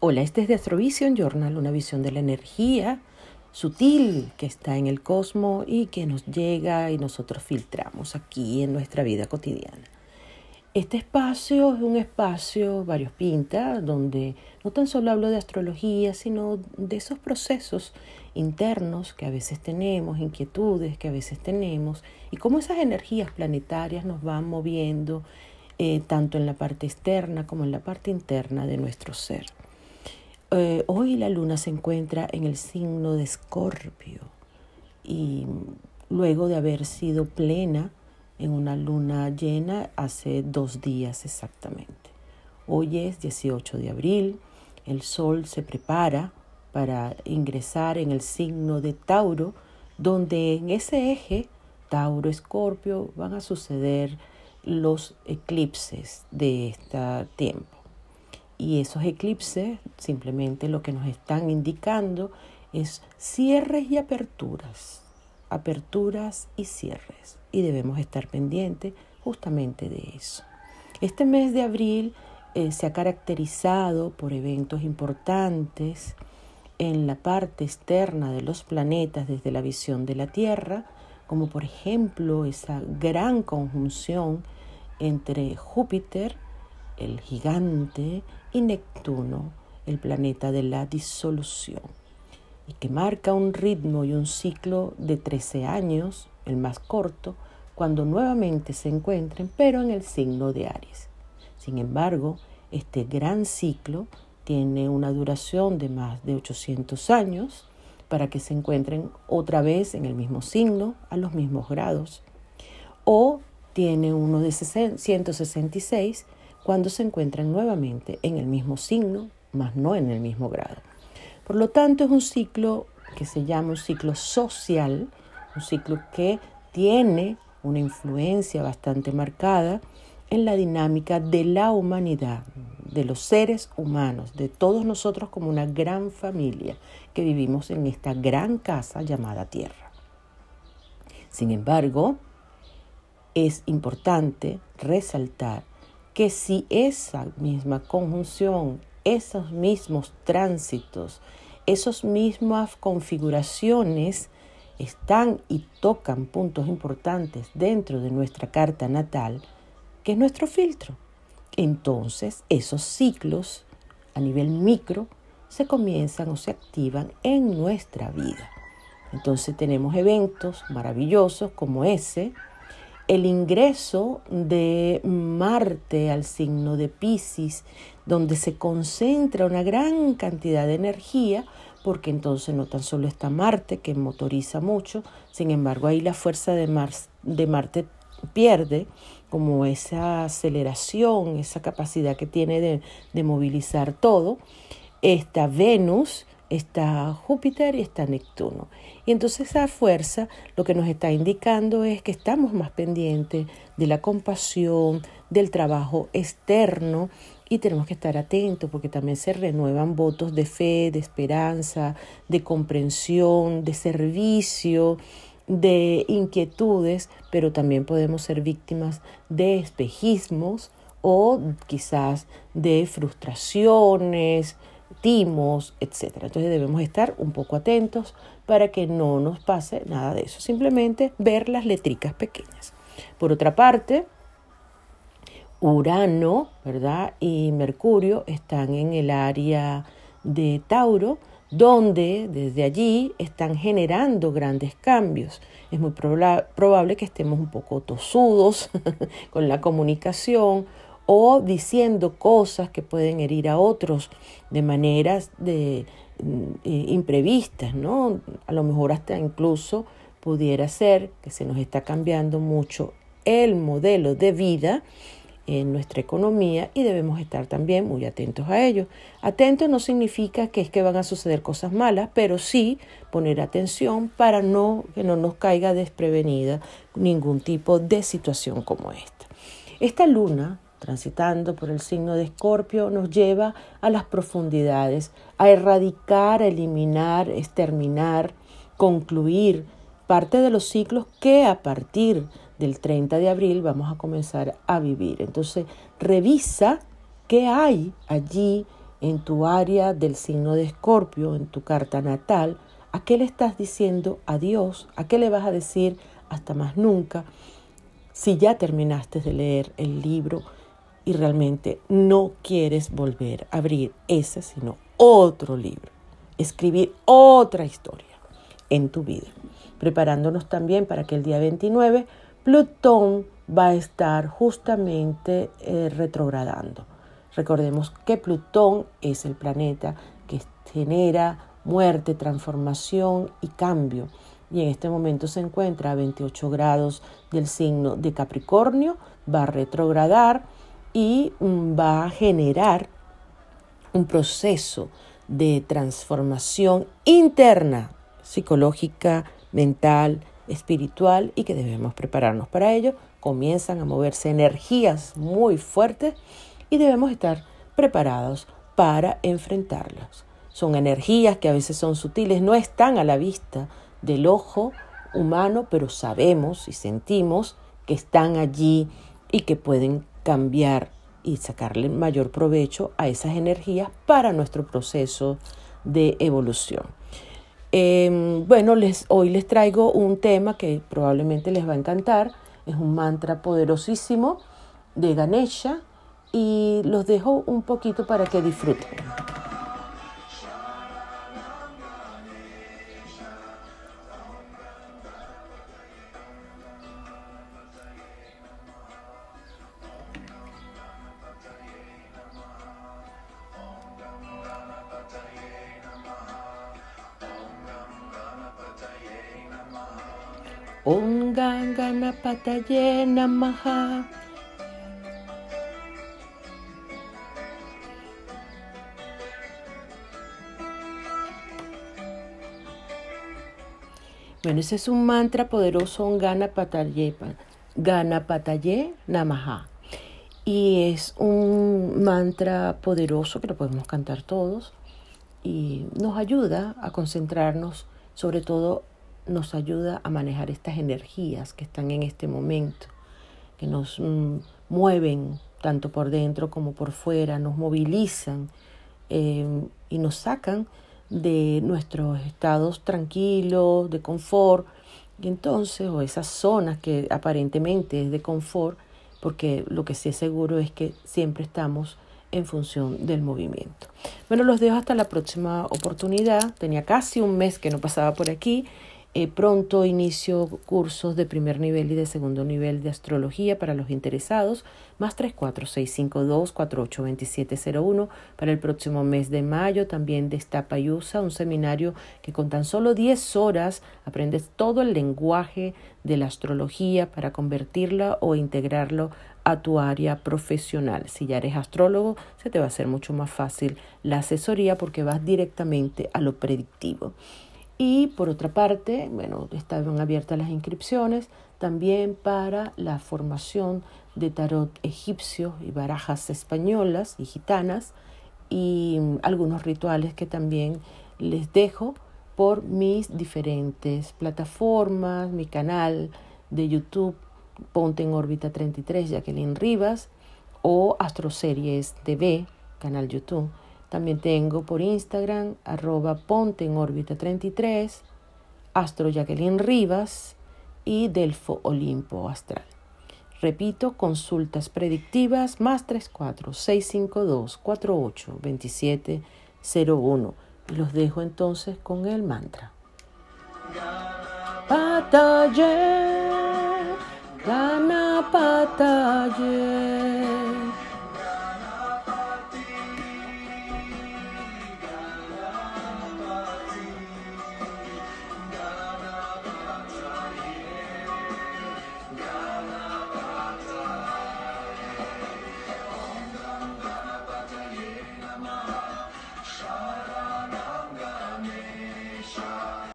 Hola, este es de Astrovision Journal, una visión de la energía sutil que está en el cosmos y que nos llega y nosotros filtramos aquí en nuestra vida cotidiana. Este espacio es un espacio variopinta donde no tan solo hablo de astrología, sino de esos procesos internos que a veces tenemos, inquietudes que a veces tenemos y cómo esas energías planetarias nos van moviendo eh, tanto en la parte externa como en la parte interna de nuestro ser. Eh, hoy la luna se encuentra en el signo de Escorpio y luego de haber sido plena en una luna llena hace dos días exactamente. Hoy es 18 de abril, el sol se prepara para ingresar en el signo de Tauro, donde en ese eje Tauro-Escorpio van a suceder los eclipses de este tiempo. Y esos eclipses simplemente lo que nos están indicando es cierres y aperturas, aperturas y cierres. Y debemos estar pendientes justamente de eso. Este mes de abril eh, se ha caracterizado por eventos importantes en la parte externa de los planetas desde la visión de la Tierra, como por ejemplo esa gran conjunción entre Júpiter, el gigante, y Neptuno, el planeta de la disolución, y que marca un ritmo y un ciclo de 13 años, el más corto, cuando nuevamente se encuentren, pero en el signo de Aries. Sin embargo, este gran ciclo tiene una duración de más de 800 años para que se encuentren otra vez en el mismo signo, a los mismos grados, o tiene uno de 166 cuando se encuentran nuevamente en el mismo signo, mas no en el mismo grado. Por lo tanto, es un ciclo que se llama un ciclo social, un ciclo que tiene una influencia bastante marcada en la dinámica de la humanidad, de los seres humanos, de todos nosotros como una gran familia que vivimos en esta gran casa llamada Tierra. Sin embargo, es importante resaltar que si esa misma conjunción, esos mismos tránsitos, esas mismas configuraciones están y tocan puntos importantes dentro de nuestra carta natal, que es nuestro filtro. Entonces, esos ciclos a nivel micro se comienzan o se activan en nuestra vida. Entonces tenemos eventos maravillosos como ese, el ingreso de Marte al signo de Pisces, donde se concentra una gran cantidad de energía, porque entonces no tan solo está Marte, que motoriza mucho, sin embargo ahí la fuerza de, de Marte pierde como esa aceleración, esa capacidad que tiene de, de movilizar todo. Está Venus, está Júpiter y está Neptuno. Y entonces esa fuerza lo que nos está indicando es que estamos más pendientes de la compasión, del trabajo externo y tenemos que estar atentos porque también se renuevan votos de fe, de esperanza, de comprensión, de servicio, de inquietudes, pero también podemos ser víctimas de espejismos o quizás de frustraciones, timos, etc. Entonces debemos estar un poco atentos para que no nos pase nada de eso. Simplemente ver las letricas pequeñas. Por otra parte, Urano, ¿verdad? Y Mercurio están en el área de Tauro, donde desde allí están generando grandes cambios. Es muy probable que estemos un poco tosudos con la comunicación o diciendo cosas que pueden herir a otros de maneras de, mm, eh, imprevistas, ¿no? A lo mejor hasta incluso pudiera ser que se nos está cambiando mucho el modelo de vida en nuestra economía y debemos estar también muy atentos a ello. Atentos no significa que es que van a suceder cosas malas, pero sí poner atención para no que no nos caiga desprevenida ningún tipo de situación como esta. Esta luna transitando por el signo de Escorpio, nos lleva a las profundidades, a erradicar, a eliminar, exterminar, concluir parte de los ciclos que a partir del 30 de abril vamos a comenzar a vivir. Entonces, revisa qué hay allí en tu área del signo de Escorpio, en tu carta natal, ¿a qué le estás diciendo adiós? ¿A qué le vas a decir hasta más nunca? Si ya terminaste de leer el libro y realmente no quieres volver a abrir ese, sino otro libro, escribir otra historia en tu vida. Preparándonos también para que el día 29 Plutón va a estar justamente eh, retrogradando. Recordemos que Plutón es el planeta que genera muerte, transformación y cambio. Y en este momento se encuentra a 28 grados del signo de Capricornio, va a retrogradar y va a generar un proceso de transformación interna, psicológica, mental, espiritual y que debemos prepararnos para ello. Comienzan a moverse energías muy fuertes y debemos estar preparados para enfrentarlas. Son energías que a veces son sutiles, no están a la vista del ojo humano, pero sabemos y sentimos que están allí y que pueden cambiar y sacarle mayor provecho a esas energías para nuestro proceso de evolución. Em, bueno, les, hoy les traigo un tema que probablemente les va a encantar. Es un mantra poderosísimo de Ganesha y los dejo un poquito para que disfruten. Om Ganganapataye Namaha. Bueno, ese es un mantra poderoso, un Gana Pataye, Gana Pataye Namaha. Y es un mantra poderoso que lo podemos cantar todos y nos ayuda a concentrarnos, sobre todo nos ayuda a manejar estas energías que están en este momento, que nos mm, mueven tanto por dentro como por fuera, nos movilizan em, y nos sacan de nuestros estados tranquilos, de confort, y entonces, o esas zonas que aparentemente es de confort, porque lo que sí es seguro es que siempre estamos en función del movimiento. Bueno, los dejo hasta la próxima oportunidad. Tenía casi un mes que no pasaba por aquí eh, pronto inicio cursos de primer nivel y de segundo nivel de astrología para los interesados, más 34652482701 para el próximo mes de mayo. También Destapa y Usa, un seminario que con tan solo 10 horas aprendes todo el lenguaje de la astrología para convertirla o integrarlo a tu área profesional. Si ya eres astrólogo, se te va a hacer mucho más fácil la asesoría porque vas directamente a lo predictivo. Y por otra parte, bueno, estaban abiertas las inscripciones también para la formación de tarot egipcio y barajas españolas y gitanas y algunos rituales que también les dejo por mis diferentes plataformas, mi canal de YouTube Ponte en órbita 33 Jacqueline Rivas o Astroseries TV, canal YouTube también tengo por Instagram, arroba ponte en órbita 33, Astro Jacqueline Rivas y Delfo Olimpo Astral. Repito, consultas predictivas más 34 652 48 27 01. Los dejo entonces con el mantra. Pataye, gana.